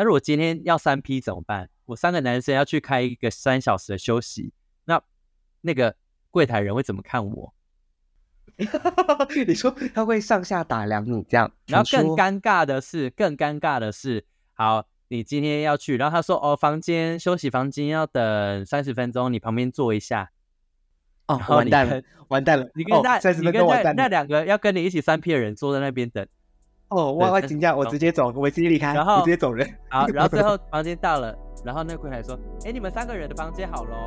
那如果今天要三 P 怎么办？我三个男生要去开一个三小时的休息，那那个柜台人会怎么看我？你说他会上下打量你这样，然后更尴尬的是，更尴尬的是，好，你今天要去，然后他说哦，房间休息房间要等三十分钟，你旁边坐一下。哦，完蛋了，完蛋了，哦你跟那、你跟那。那两个要跟你一起三 P 的人坐在那边等，哦，我我对请假，我直接走，我直接离开，然后我直接走人。好，然后最后房间到了，然后那个柜台说，哎，你们三个人的房间好喽。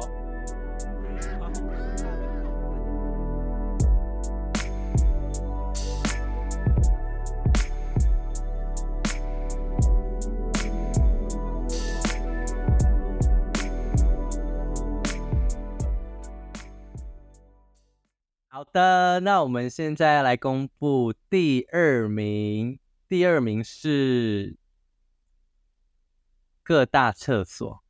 好的，那我们现在来公布第二名，第二名是各大厕所。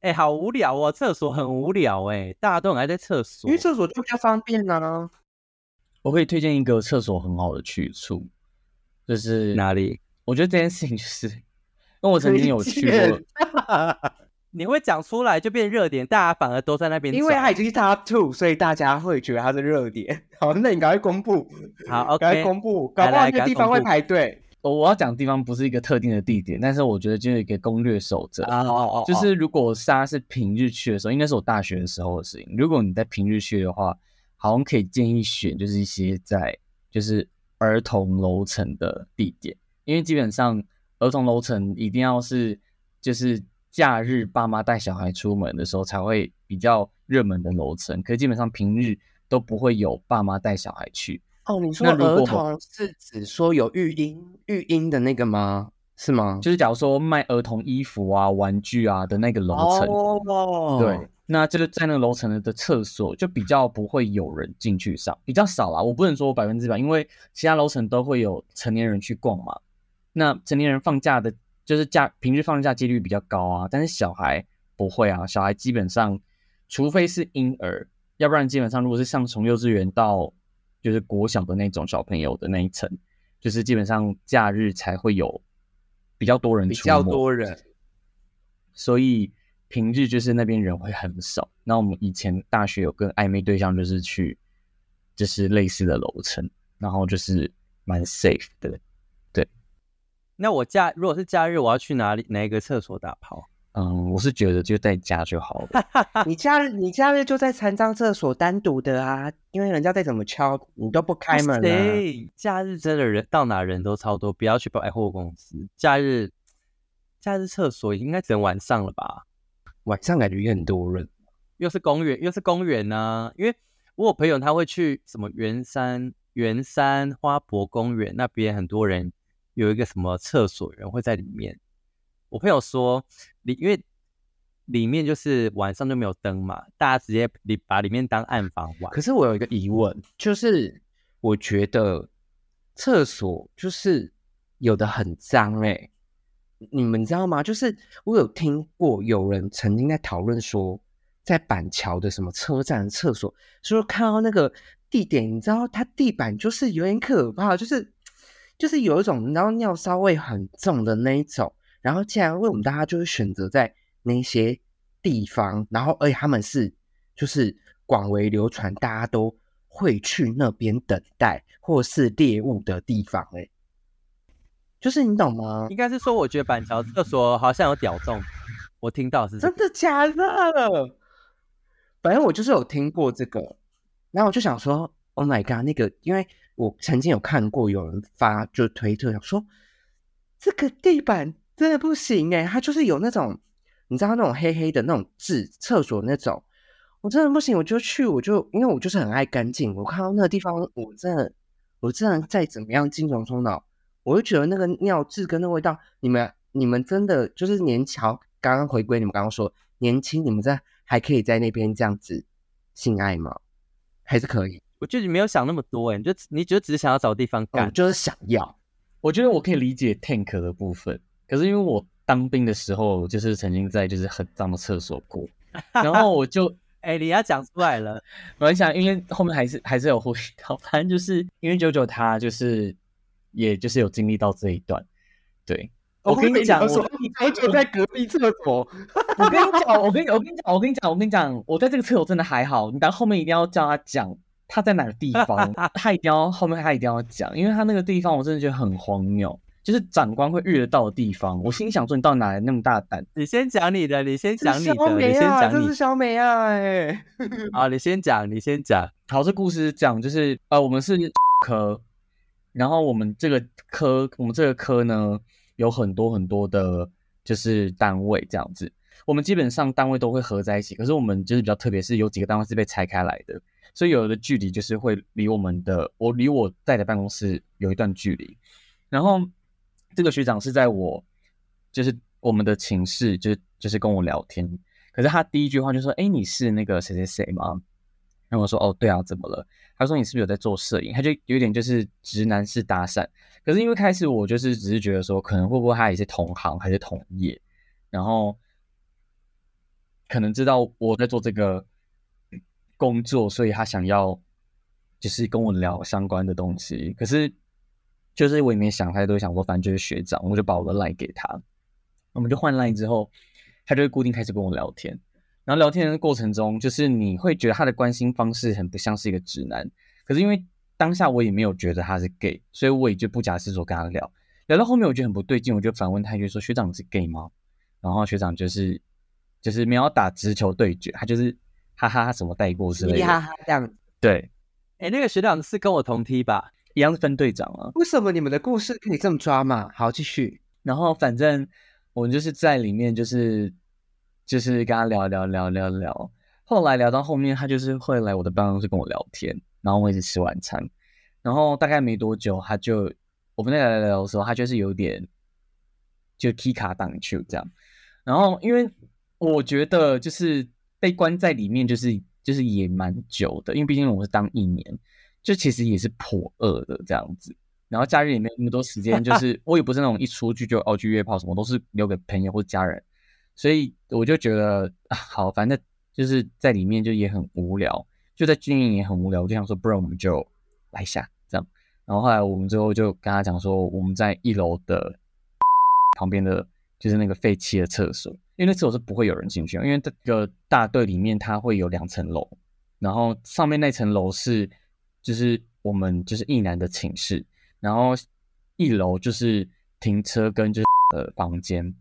哎、好无聊哦，厕所很无聊哎，大家都很爱在厕所。因为厕所就比较方便呢。我可以推荐一个厕所很好的去处，就是哪里？我觉得这件事情就是，因为我曾经有去过，你会讲出来就变热点，大家反而都在那边找。因为它已经是 top two，所以大家会觉得它是热点。好，那你赶快公布，好赶快公布，搞不好那个地方会排队。我我要讲的地方不是一个特定的地点，但是我觉得就有一个攻略守则，哦哦就是如果沙是平日去的时候，应该是我大学的时候的事情。如果你在平日去的话，好像可以建议选就是一些在就是儿童楼层的地点，因为基本上儿童楼层一定要是就是假日爸妈带小孩出门的时候才会比较热门的楼层，可基本上平日都不会有爸妈带小孩去。哦，你说儿童是指说有育婴育婴的那个吗？是吗？就是假如说卖儿童衣服啊、玩具啊的那个楼层，哦，对，那就是在那个楼层的厕所就比较不会有人进去上，比较少啦。我不能说百分之百，因为其他楼层都会有成年人去逛嘛。那成年人放假的，就是假平日放假几率比较高啊，但是小孩不会啊，小孩基本上除非是婴儿，要不然基本上如果是上从幼稚园到就是国小的那种小朋友的那一层，就是基本上假日才会有比较多人比较多人。所以平日就是那边人会很少。那我们以前大学有跟暧昧对象，就是去就是类似的楼层，然后就是蛮 safe 的。那我假如果是假日，我要去哪里哪一个厕所打炮？嗯，我是觉得就在家就好了。你假日你假日就在残障厕所单独的啊，因为人家再怎么敲你都不开门啊。对，假日真的人到哪人都超多，不要去百货公司。假日假日厕所应该只能晚上了吧？晚上感觉也很多人。又是公园，又是公园呢、因为我有朋友他会去什么圆山、圆山花博公园那边，很多人有一个什么厕所，人会在里面。我朋友说，里因为里面就是晚上就没有灯嘛，大家直接里把里面当暗房玩。可是我有一个疑问，就是我觉得厕所就是有的很脏哎、你们知道吗？就是我有听过有人曾经在讨论说，在板桥的什么车站厕所，说看到那个地点，你知道它地板就是有点可怕，就是就是有一种你知道尿骚味很重的那一种。然后竟然为我们大家就会选择在那些地方，然后而且他们是就是广为流传，大家都会去那边等待或是猎物的地方、欸，哎，就是你懂吗？应该是说，我觉得板桥厕所好像有屌洞，我听到是这真的假的？反正我就是有听过这个，然后我就想说，Oh my god，那个，因为我曾经有看过有人发就推特，想说这个地板真的不行哎，它就是有那种你知道那种黑黑的那种字，厕所那种，我真的不行，我就去，我就因为我就是很爱干净，我看到那个地方，我真的我真的再怎么样精虫充脑，我就觉得那个尿渍跟那味道，你们你们真的就是年轻，刚刚回归你们刚刚说年轻，你们在还可以在那边这样子性爱吗？还是可以？我觉得你没有想那么多哎，你就你就只是想要找地方干。我就是想要，我觉得我可以理解 tank 的部分，可是因为我当兵的时候，就是曾经在就是很脏的厕所过，然后我就哎、你要讲出来了，我想，因为后面还是还是有呼吁到，反正就是因为九九他就是也就是有经历到这一段，对，我跟你讲，我说我就在隔壁厕所。我跟你讲，我跟你我跟你讲，我跟你讲，我跟你讲，我在这个厕所真的还好。你到后面一定要叫他讲他在哪个地方，他一定要后面他一定要讲，因为他那个地方我真的觉得很荒谬，就是长官会遇得到的地方。我心想说，你到哪来那么大胆？你先讲你的，你先讲你的，你先啊，讲你这是。小美啊，哎，好，你先讲，你先讲。好，这故事讲就是呃，我们是科，然后我们这个科，我们这个科呢有很多很多的，就是单位这样子。我们基本上单位都会合在一起，可是我们就是比较特别，是有几个单位是被拆开来的，所以有的距离就是会离我们的我离我在的办公室有一段距离。然后这个学长是在我就是我们的寝室，就是就是跟我聊天，可是他第一句话就说：“哎，你是那个谁谁谁吗？”然后我说：“哦，对啊，怎么了？”他说：“你是不是有在做摄影？”他就有点就是直男式搭讪。可是因为开始我就是只是觉得说，可能会不会他也是同行还是同业，然后可能知道我在做这个工作，所以他想要就是跟我聊相关的东西。可是就是我也没想太多，想说反正就是学长，我就把我的 line 给他，我们就换 line 之后，他就会固定开始跟我聊天。然后聊天的过程中，就是你会觉得他的关心方式很不像是一个直男，可是因为当下我也没有觉得他是 gay，所以我也就不假思索跟他聊。聊到后面我觉得很不对劲，我就反问他一句说：“学长你是 gay 吗？”然后学长就是就是没有打直球对决，他就是哈哈哈什么带过之类的。哈哈这样子。对，哎，那个学长是跟我同梯吧？一样是分队长啊。为什么你们的故事可以这么抓嘛？好，继续。然后反正我们就是在里面，就是就是跟他聊聊聊聊聊。后来聊到后面，他就是会来我的办公室跟我聊天，然后我一直吃晚餐。然后大概没多久，他就我们在聊聊聊的时候，他就是有点就 key 卡挡去这样。然后因为我觉得就是被关在里面，就是就是也蛮久的，因为毕竟我是当一年，就其实也是颇饿的这样子。然后假日也没有那么多时间，就 是我也不是那种一出去就哦去约炮什么，都是留给朋友或家人，所以我就觉得啊好，反正就是在里面就也很无聊，就在军营也很无聊，我就想说，不然我们就来一下这样。然后后来我们最后就跟他讲说，我们在一楼的旁边的就是那个废弃的厕所，因为那次我是不会有人进去，因为这个大队里面它会有两层楼，然后上面那层楼是就是我们就是一男的寝室。然后一楼就是停车跟就是 呃房间，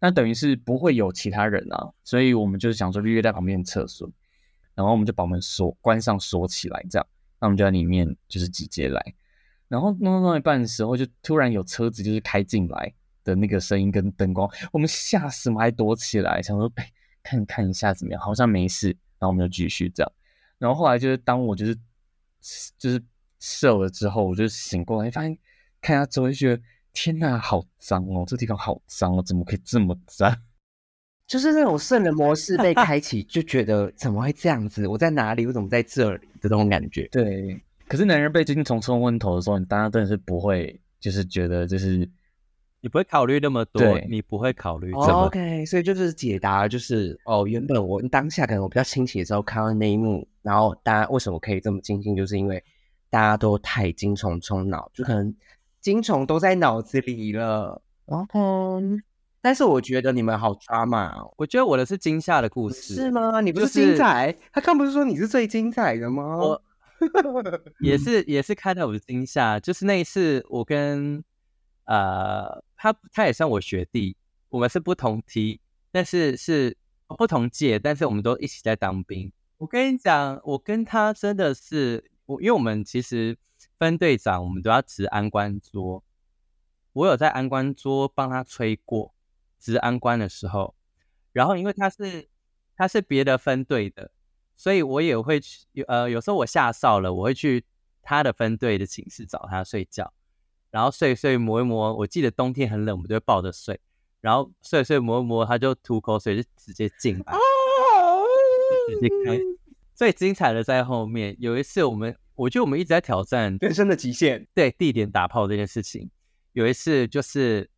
那等于是不会有其他人啊，所以我们就是想说预约在旁边厕所，然后我们就把门锁关上锁起来，这样，那我们就在里面就是直接来，然后弄到一半的时候，就突然有车子就是开进来的那个声音跟灯光，我们吓死，我们还躲起来，想说哎看看一下怎么样，好像没事，然后我们就继续这样，然后后来就是当我就是就是。射了之后，我就醒过来，发现看下周围，就觉得天哪，好脏哦！这地方好脏哦，怎么可以这么脏？就是那种圣人模式被开启，就觉得怎么会这样子？我在哪里？我怎么在这里？的这种感觉。对。可是男人被精虫冲昏头的时候，你当然真的是不会，就是觉得就是你不会考虑那么多，你不会考虑这哦么 OK，所以就是解答，就是哦，原本我当下可能我比较清醒的时候看到那一幕，然后大家为什么可以这么精进，就是因为大家都太精虫冲脑，就可能精虫都在脑子里了。OK，但是我觉得你们好抓马哦，我觉得我的是惊吓的故事，是吗？你不是精彩？他刚不是说你是最精彩的吗？我 也是也是看到我的惊吓，就是那一次我跟呃他他也算我学弟，我们是不同梯，但是是不同届，但是我们都一起在当兵。我跟你讲，我跟他真的是我，因为我们其实分队长，我们都要值安官桌，我有在安官桌帮他吹过值安官的时候，然后因为他是他是别的分队的。所以我也会去，呃，有时候我下哨了，我会去他的分队的寝室找他睡觉，然后睡睡磨一磨。我记得冬天很冷，我们就会抱着睡，然后睡睡磨一磨，他就吐口水，就直接进来，直接开。最精彩的在后面，有一次我们，我觉得我们一直在挑战人生的极限。对地点打炮这件事情。有一次就是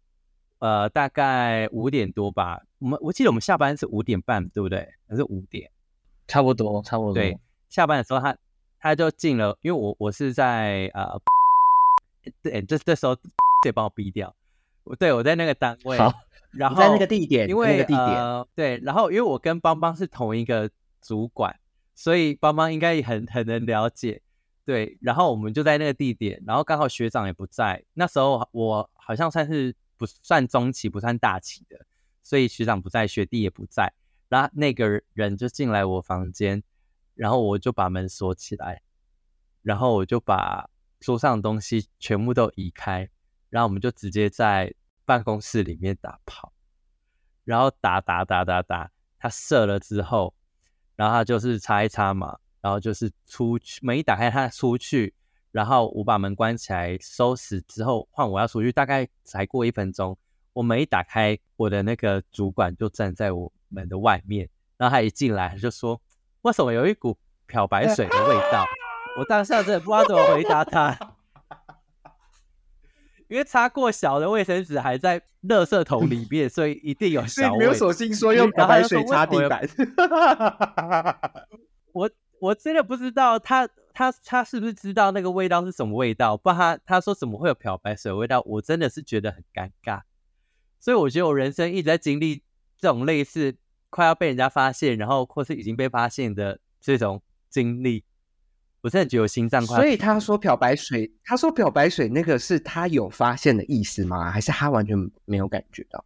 呃，大概五点多吧，我们我记得我们下班是五点半，对不对？还是五点？差不多，差不多。对，下班的时候他他就进了，因为我我是在呃，对，这这时候得帮我逼掉。我对我在那个单位，好然后在那个地点，因为那个地点，呃对，然后因为我跟邦邦是同一个主管，所以邦邦应该也很很能了解。对，然后我们就在那个地点，然后刚好学长也不在，那时候我好像算是不算中期，不算大期的，所以学长不在，学弟也不在，然后那个人就进来我房间，然后我就把门锁起来，然后我就把桌上的东西全部都移开，然后我们就直接在办公室里面打炮，然后打打打打打，他射了之后，然后他就是擦一擦嘛，然后就是出去，门一打开他出去，然后我把门关起来收拾之后，换我要出去，大概才过一分钟，我门一打开，我的那个主管就站在我门的外面，然后他一进来就说：“为什么有一股漂白水的味道？”我当下真的不知道怎么回答他。因为擦过小的卫生纸还在垃圾桶里面，所以一定有小味。性说用漂白水擦地板。我我真的不知道他他他是不是知道那个味道是什么味道，不然他他说怎么会有漂白水味道，我真的是觉得很尴尬。所以我觉得我人生一直在经历这种类似快要被人家发现，然后或是已经被发现的这种经历。我真的觉得我心脏快。所以他说漂白水，他说漂白水那个是他有发现的意思吗？还是他完全没有感觉到？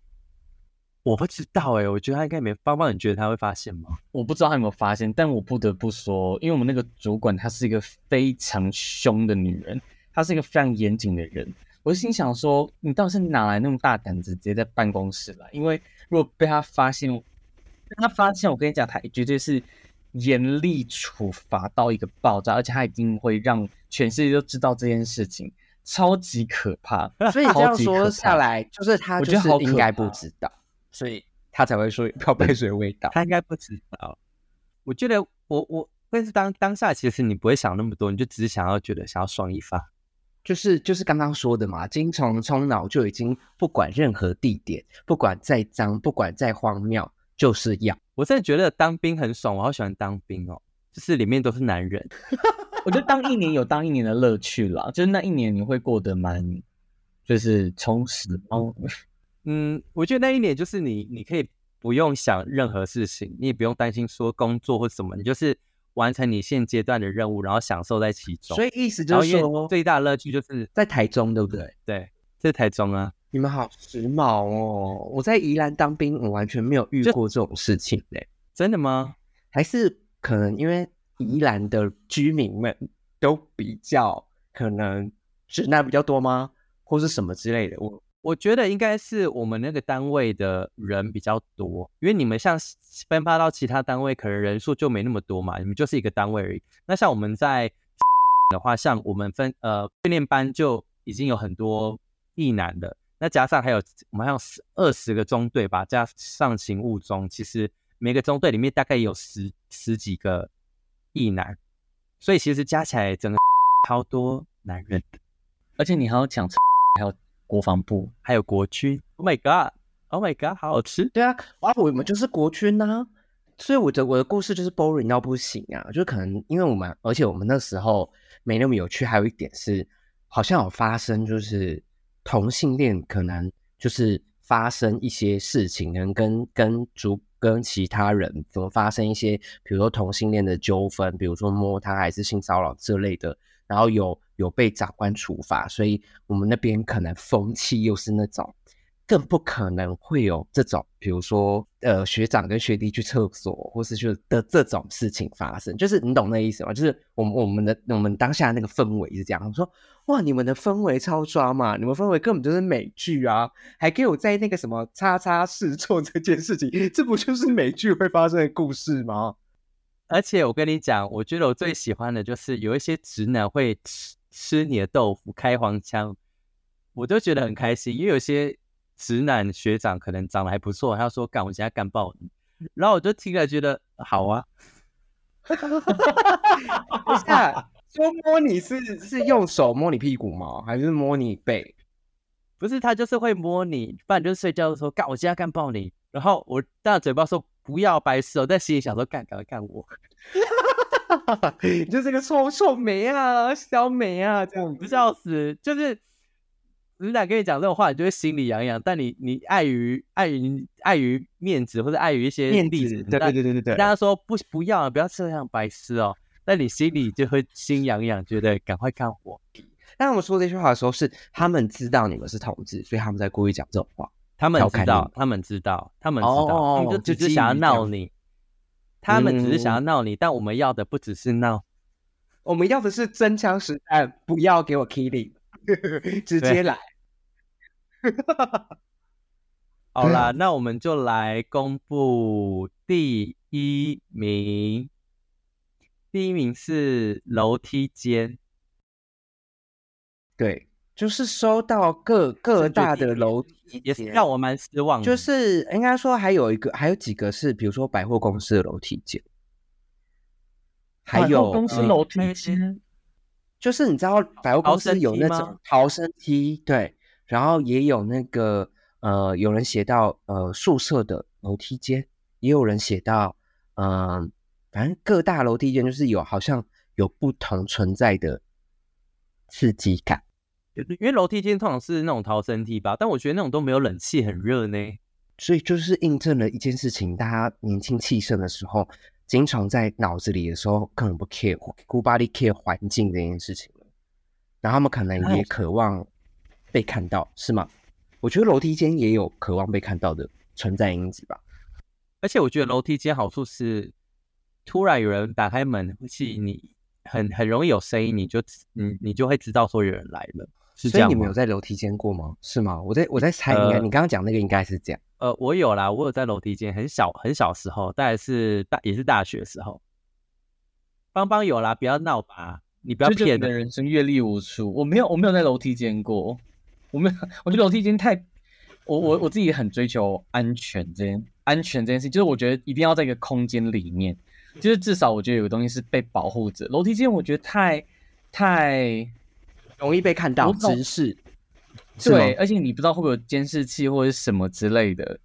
我不知道哎、我觉得他应该没。邦邦，你觉得他会发现吗？我不知道他有没有发现，但我不得不说，因为我们那个主管她是一个非常凶的女人，她是一个非常严谨的人。我心想说，你到底是哪来那么大胆子，直接在办公室来？因为如果被他发现，被他发现，我跟你讲，他绝对是严厉处罚到一个爆炸，而且他一定会让全世界都知道这件事情，超级可怕。所以这样说下来，就是他就是应该不知道，所以他才会说有漂白水的味道。他应该不知道。我觉得我我，但是当当下其实你不会想那么多，你就只是想要觉得想要爽一发。就是就是刚刚说的嘛，精虫冲脑就已经不管任何地点，不管再脏，不管再荒谬，就是要。我真的觉得当兵很爽，我好喜欢当兵哦，就是里面都是男人。我觉得当一年有当一年的乐趣啦，就是那一年你会过得蛮，就是充实。哦，嗯，我觉得那一年就是你，你可以不用想任何事情，你也不用担心说工作或什么，你就是完成你现阶段的任务，然后享受在其中。所以意思就是说，最大的乐趣就是在台中对不对？对，在台中啊，你们好时髦哦！我在宜兰当兵，我完全没有遇过这种事情嘞。真的吗？还是可能因为宜兰的居民们都比较可能直男比较多吗，或是什么之类的？我我觉得应该是我们那个单位的人比较多，因为你们像分发到其他单位，可能人数就没那么多嘛，你们就是一个单位而已。那像我们在的话，像我们分呃训练班就已经有很多异男的，那加上还有我们还有十二十个中队吧，加上勤务中，其实每个中队里面大概有十十几个异男，所以其实加起来整个超多男人的。而且你还要讲，还有国防部，还有国军，Oh my God，Oh my God，好好吃。对啊，啊，我们就是国军呐、所以我的我的故事就是 boring 到不行啊，就可能因为我们，而且我们那时候没那么有趣，还有一点是好像有发生，就是同性恋可能就是发生一些事情，能跟跟主跟其他人怎么发生一些，比如说同性恋的纠纷，比如说摸他还是性骚扰这类的，然后有有被长官处罚，所以我们那边可能风气又是那种。更不可能会有这种，比如说，呃，学长跟学弟去厕所，或是去的这种事情发生，就是你懂那意思吗？就是我们我们的我们当下那个氛围是这样，我说哇，你们的氛围超抓嘛，你们氛围根本就是美剧啊，还给我在那个什么叉叉试做这件事情，这不就是美剧会发生的故事吗？而且我跟你讲，我觉得我最喜欢的就是有一些直男会吃吃你的豆腐、开黄腔，我都觉得很开心。因为有些直男学长可能长得还不错，他说干，我现在干爆你，然后我就听了觉得好啊，不是啊，说摸你是是用手摸你屁股吗？还是摸你背？不是他就是会摸你，不然就是睡觉的时候干，我现在干爆你，然后我大嘴巴说不要白痴哦，在心里想说干，赶快干我，你就是个臭臭美啊，小美啊，这样。不笑死，就是人家跟你讲这种话，你就会心里痒痒。但你你碍于碍于碍于面子或者碍于一些面子，，对对对对对对大，家说不不要啊，不要这样白痴哦。那你心里就会心痒痒，觉得赶快看我。当他们说这句话的时候，是他们知道你们是同志，所以他们在故意讲这种话。他们知道他们知道，他们知道，他们哦就只是想要闹你，他们只是想要嗯闹你，但我们要的不只是闹。我们要的是真枪实弹，不要给我 killing，直接来。好啦，那我们就来公布第一名。第一名是楼梯间，对，就是收到各各大的楼梯也是让我蛮失望的。就是应该说还有一个，还有几个是，比如说百货公司的楼梯间，还百货有呃公司楼梯间，就是你知道百货公司有那种逃生梯，对，然后也有那个呃，有人写到呃宿舍的楼梯间，也有人写到嗯、呃反正各大楼梯间就是有好像有不同存在的刺激感。因为楼梯间通常是那种逃生梯吧，但我觉得那种都没有冷气，很热呢。所以就是印证了一件事情：大家年轻气盛的时候，经常在脑子里的时候，根本不 care 孤巴力 care 环境这件事情了。然后他们可能也渴望被看到，是吗？我觉得楼梯间也有渴望被看到的存在因子吧。而且我觉得楼梯间好处是，突然有人打开门，是你很很容易有声音，你就你你就会知道说有人来了，是这样吗所以你们有？在楼梯间过吗？是吗？我在我在猜，应该、呃你刚刚讲那个应该是这样。呃，我有啦，我有在楼梯间，很小很小时候，大概是大也是大学时候。邦邦有啦，不要闹吧，你不要骗人。的人生阅历无数。我没有，我没有在楼梯间过，我们，我觉得楼梯间太，我我我自己很追求安全这件安全这件事，就是我觉得一定要在一个空间里面，就是至少我觉得有个东西是被保护着。楼梯间我觉得太太容易被看到直视，对，而且你不知道会不会有监视器或者是什么之类的。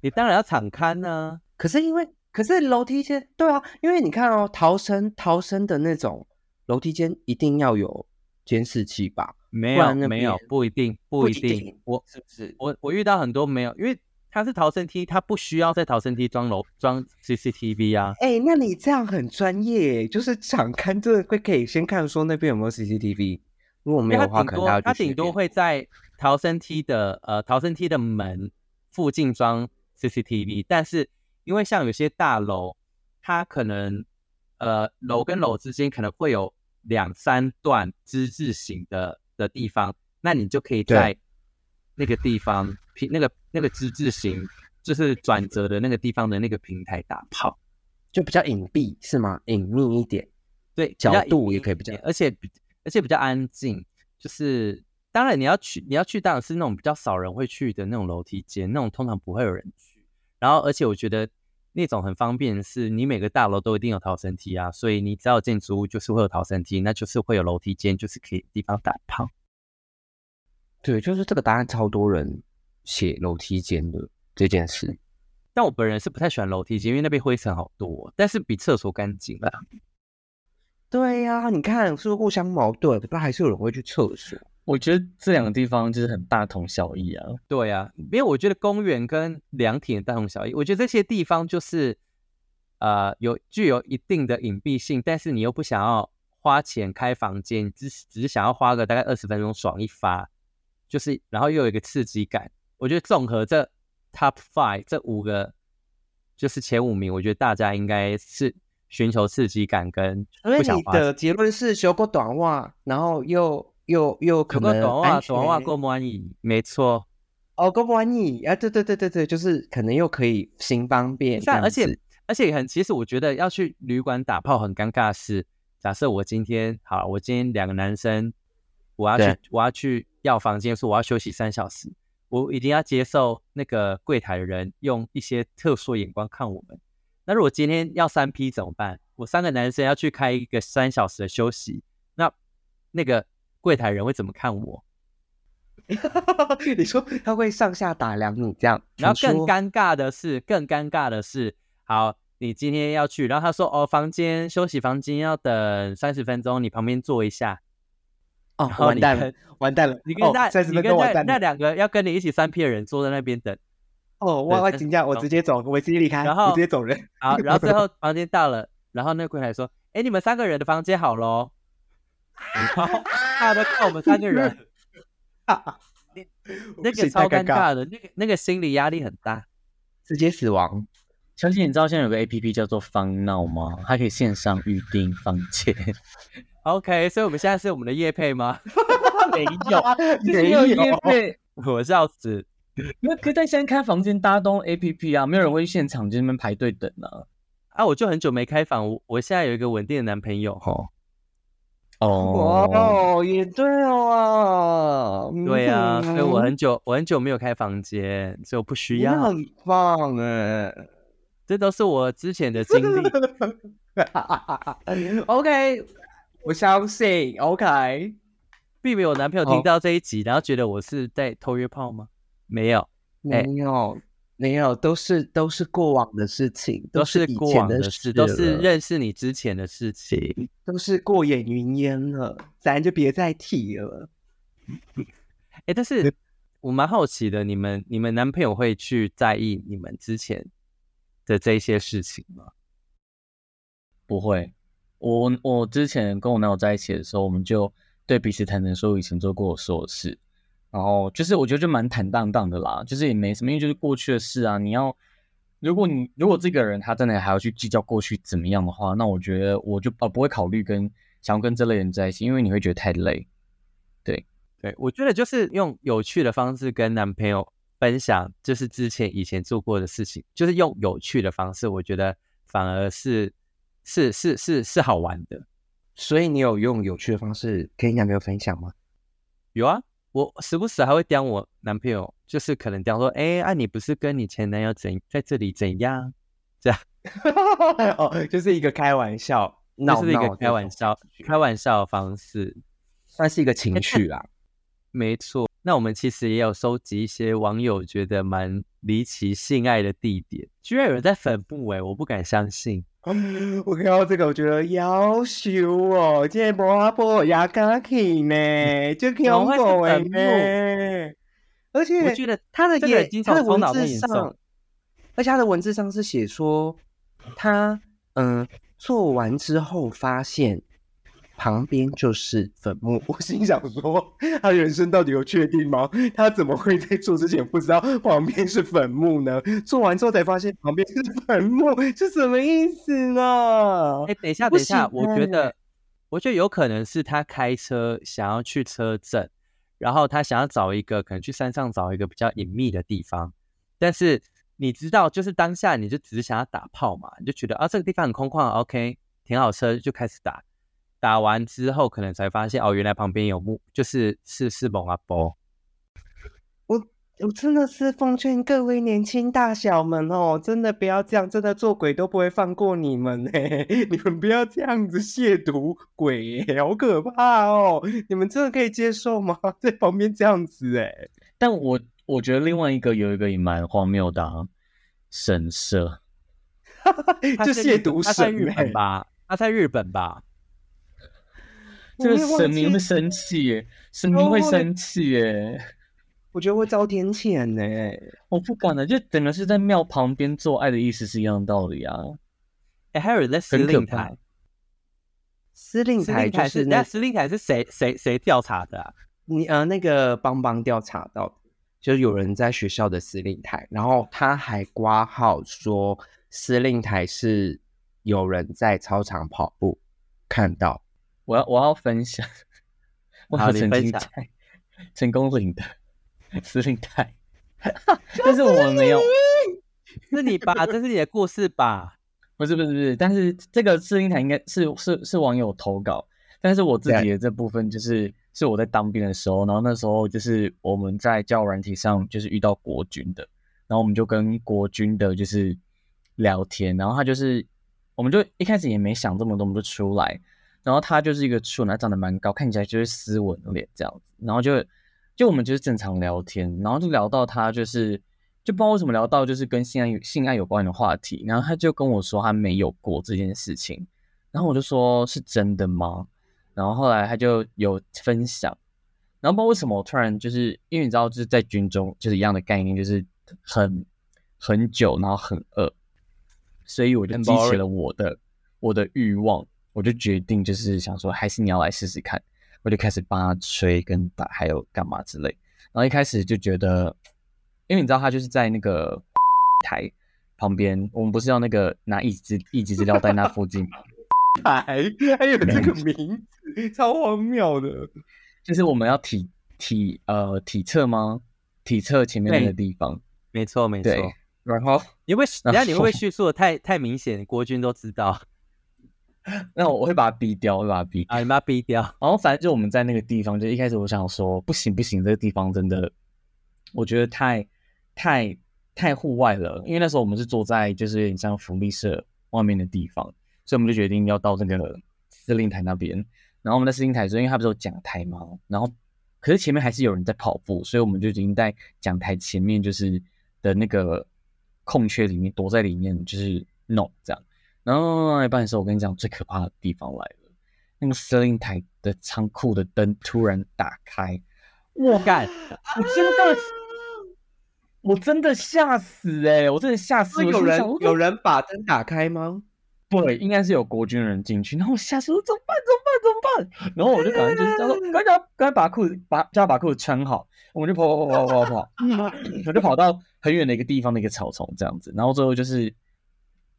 你当然要敞开呢、可是因为，可是楼梯间，对啊，因为你看哦，逃生逃生的那种楼梯间一定要有监视器吧？没有没有，不一定不不一定。我是不是？我我遇到很多没有，因为它是逃生梯，它不需要在逃生梯装楼装 CCTV 啊。哎、那你这样很专业耶，就是想看这会可以先看说那边有没有 CCTV，如果没有的话，可能大家多它顶多会在逃生梯的呃逃生梯的门附近装 CCTV，但是因为像有些大楼，它可能呃楼跟楼之间可能会有两三段之字形的的地方，那你就可以在那个地方平那个那个之字形就是转折的那个地方的那个平台打炮。就比较隐蔽是吗？隐秘一点，对，角度也可以比较而且比而且比较安静。就是当然你要去，你要去当然是那种比较少人会去的那种楼梯间，那种通常不会有人去。然后而且我觉得那种很方便是，你每个大楼都一定有逃生梯啊，所以你只要有建筑物就是会有逃生梯，那就是会有楼梯间，就是可以地方打炮。对，就是这个答案超多人写楼梯间的这件事。但我本人是不太喜欢楼梯间，因为那边灰尘好多，但是比厕所干净啦。对呀、你看是不是互相矛盾？不还是有人会去厕所？我觉得这两个地方就是很大同小异啊。对啊，因为我觉得公园跟凉亭大同小异。我觉得这些地方就是呃有具有一定的隐蔽性，但是你又不想要花钱开房间，你只只是想要花个大概二十分钟爽一发，就是然后又有一个刺激感。我觉得综合这 top five 这五个就是前五名，我觉得大家应该是寻求刺激感跟所以你不想花钱。的结论是修过短袜，然后又又又可能短袜，安全短袜够满意，没错。哦，够不满意啊？对对对对对，就是可能又可以行方便这是啊，样而且而且很，其实我觉得要去旅馆打炮很尴尬的是，假设我今天好，我今天两个男生，我要去我要去要房间，说我要休息三小时，我一定要接受那个柜台的人用一些特殊眼光看我们。那如果今天要三批怎么办？我三个男生要去开一个三小时的休息，那那个柜台人会怎么看我？你说他会上下打量你这样，然后更尴尬的是，更尴尬的是，好，你今天要去，然后他说，哦，房间休息房间要等三十分钟，你旁边坐一下。哦完蛋了，完蛋了！哦你跟那、三十分你跟那钟完蛋了。那两个要跟你一起三 P 的人坐在那边等，哦，我我对请假，我直接走，我直接离开，然后我直接走人。好，然后最后 房间到了，然后那个柜台说：“哎，你们三个人的房间好喽。”然后大家都看我们三个人，那个超尴尬的，那个那个心理压力很大。直接死亡。小姐，你知道现在有个 A P P 叫做方闹吗？它可以线上预订房间。OK，所以我们现在是我们的叶配吗？没有，没有有业配。我笑死。那可以在现在开房间，大家都用 A P P 啊，没有人会去现场就那边排队等啊。啊，我就很久没开房，我我现在有一个稳定的男朋友吼。哦，哦，也对哦。对啊，所以我嗯很久我很久没有开房间，所以我不需要。你很棒哎。这都是我之前的经历。OK，我相信 OK。避免我男朋友听到这一集，然后觉得我是在偷约炮吗？没有，哎没有，没有，都是都是过往的事情，都是以过前的事，都是了认识你之前的事情。都是过眼云烟了，咱就别再提了。哎，但是我蛮好奇的，你们你们男朋友会去在意你们之前的这些事情吗？不会，我我之前跟我男友在一起的时候，我们就对彼此坦诚说以前做过的所有事，然后就是我觉得就蛮坦荡荡的啦，就是也没什么，因为就是过去的事啊。你要，如果你如果这个人他真的还要去计较过去怎么样的话，那我觉得我就呃不会考虑跟想要跟这类人在一起，因为你会觉得太累。对对，我觉得就是用有趣的方式跟男朋友分享，就是之前以前做过的事情，就是用有趣的方式，我觉得反而是是是是是好玩的。所以你有用有趣的方式跟你男朋友分享吗？有啊，我时不时还会刁我男朋友，就是可能刁说，哎，啊你不是跟你前男友怎在这里怎样？这样 哦，就是一个开玩笑，闹就是一个开玩笑开玩笑的方式。算是一个情绪啦。没错，那我们其实也有收集一些网友觉得蛮离奇性爱的地点，居然有人在坟墓哎、我不敢相信。我看到这个，我觉得要羞哦，这摩波也敢去呢，就恐怎么会是怖的坟墓呢。而且我觉得他的也他的文字上，而且他的文字上是写说他嗯做完之后发现旁边就是坟墓。我心想说，他人生到底有确定吗？他怎么会在做之前不知道旁边是坟墓呢？做完之后才发现旁边是坟墓，是什么意思呢？哎、等一下，等一下，我觉得，我觉得有可能是他开车想要去车震，然后他想要找一个可能去山上找一个比较隐秘的地方，但是你知道，就是当下你就只是想要打炮嘛，你就觉得啊这个地方很空旷，OK，停好车就开始打，打完之后可能才发现哦，原来旁边有木，就是是是蒙阿波。我我真的是奉劝各位年轻大小们哦，真的不要这样，真的做鬼都不会放过你们呢。你们不要这样子亵渎鬼，好可怕哦！你们真的可以接受吗？在旁边这样子哎，但我我觉得另外一个有一个也蛮荒谬的、啊，神社。他就是亵渎神日本欸吧？他在日本吧？这个神明记会生气耶，神明会生气耶，我觉得会遭天谴呢。我不敢了，就等于是在庙旁边做爱的意思是一样的道理啊。哎，还有人在司令台，司令司台就是那那司令台是谁谁谁调查的啊？你呃那个邦邦调查到的，就是有人在学校的司令台，然后他还挂号说司令台是有人在操场跑步看到。我要我要分享，我好有曾你分享经在成功领的司令台 但是我们没有，是你吧？这是你的故事吧？不是不是不是，但是这个司令台应该是是是网友投稿，但是我自己的这部分就是是我在当兵的时候，然后那时候就是我们在教软体上就是遇到国军的，然后我们就跟国军的就是聊天，然后他就是我们就一开始也没想这么多，我们就出来，然后他就是一个处男，长得蛮高，看起来就是斯文的脸这样子，然后就就我们就是正常聊天，然后就聊到他就是就不知道为什么聊到就是跟性爱性爱有关的话题，然后他就跟我说他没有过这件事情，然后我就说是真的吗？然后后来他就有分享，然后不知道为什么我突然就是因为你知道就是在军中就是一样的概念，就是很很久，然后很饿，所以我就激起了我的我的欲望，我就决定就是想说，还是你要来试试看，我就开始帮他吹跟打，还有干嘛之类。然后一开始就觉得，因为你知道他就是在那个 台旁边，我们不是要那个拿一级一级资料在那附近吗？还还有这个名字，超荒谬的。就是我们要体体呃体测吗？体测前面那个地方，没错没错。然后你会，然等下你会不会叙述的太太明显，国军都知道 那我会把它逼掉，我会把它逼掉。啊？你把它逼掉。然后反正就我们在那个地方，就一开始我想说，不行不行，这个地方真的，我觉得太太太户外了。因为那时候我们是坐在就是有点像福利社外面的地方，所以我们就决定要到那个司令台那边。然后我们在司令台因为它不是有讲台嘛，然后可是前面还是有人在跑步，所以我们就已经在讲台前面就是的那个空缺里面躲在里面，就是弄这样。然后到一半的时候，我跟你讲最可怕的地方来了，那个司令台的仓库的灯突然打开，我干，我真的，我真的吓死哎、我真的吓死！有人有人把灯打开吗？对，应该是有国军人进去，然后我吓死我，怎么办？怎么办？怎么办？然后我就赶快就是叫说，赶 紧赶快把裤子把叫他把裤子穿好，我们就跑跑跑跑跑跑，我就跑到很远的一个地方的一个草丛这样子，然后最后就是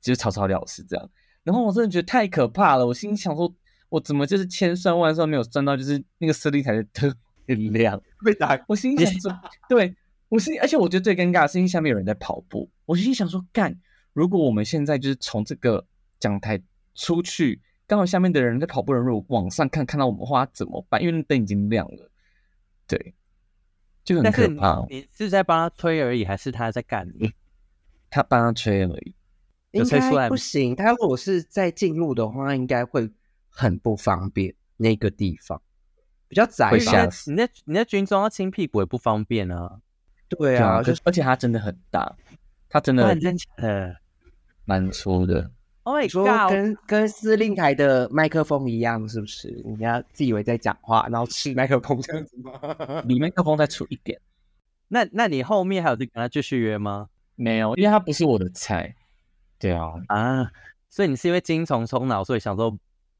就是草草了事这样。然后我真的觉得太可怕了，我心里想说，我怎么就是千算万算没有算到，就是那个司令台的灯会亮。被打我心里想说，对我心里，而且我觉得最尴尬的是，因为下面有人在跑步。我心里想说，干，如果我们现在就是从这个讲台出去，刚好下面的人在跑步的人如果往上看，看到我们的话怎么办？因为那灯已经亮了，对，就很可怕。你是在帮他推而已，还是他在干你？他帮他吹而已，有应该吹出来不行。他如果是在进入的话，应该会很不方便。那个地方比较窄会吧吓死你在你在军装要亲屁股也不方便啊。对啊，就是而且它真的很大，它真的那你真蛮粗的。？Oh my 说 god！跟跟司令台的麦克风一样，是不是？你要自以为在讲话，然后吃麦克风这样子吗？里麦克风再粗一点，那那你后面还有在跟他继续约吗？没有，因为他不是我的菜。对啊，啊，所以你是因为精虫冲脑，所以想说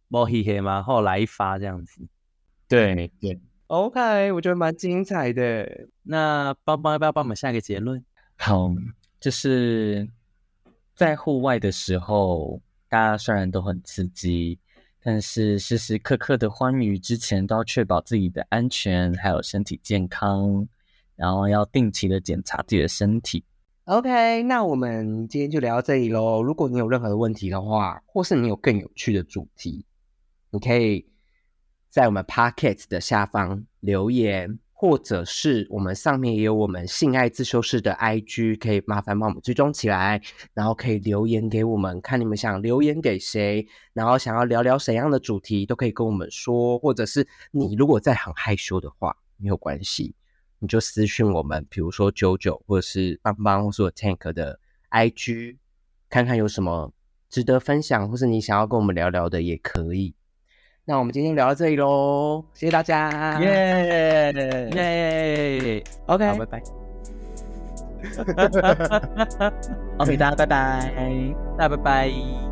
摸黑黑吗？后来一发这样子。对对。OK，我觉得蛮精彩的。那帮帮要不要帮我们下一个结论？好，就是在户外的时候，大家虽然都很刺激，但是时时刻刻的欢愉之前，都要确保自己的安全还有身体健康，然后要定期的检查自己的身体。OK，那我们今天就聊到这里喽。如果你有任何的问题的话，或是你有更有趣的主题，你可以在我们 Pocket 的下方留言，或者是我们上面也有我们性爱自修室的 IG，可以麻烦帮我们追踪起来，然后可以留言给我们，看你们想留言给谁，然后想要聊聊怎样的主题，都可以跟我们说，或者是你如果在很害羞的话，没有关系，你就私讯我们，比如说九九或者是邦邦或是我 Tank 的 IG，看看有什么值得分享，或是你想要跟我们聊聊的也可以。那我们今天聊到这里喽，谢谢大家，耶、耶！OK，好，拜拜。OK，大家拜拜。大家拜拜。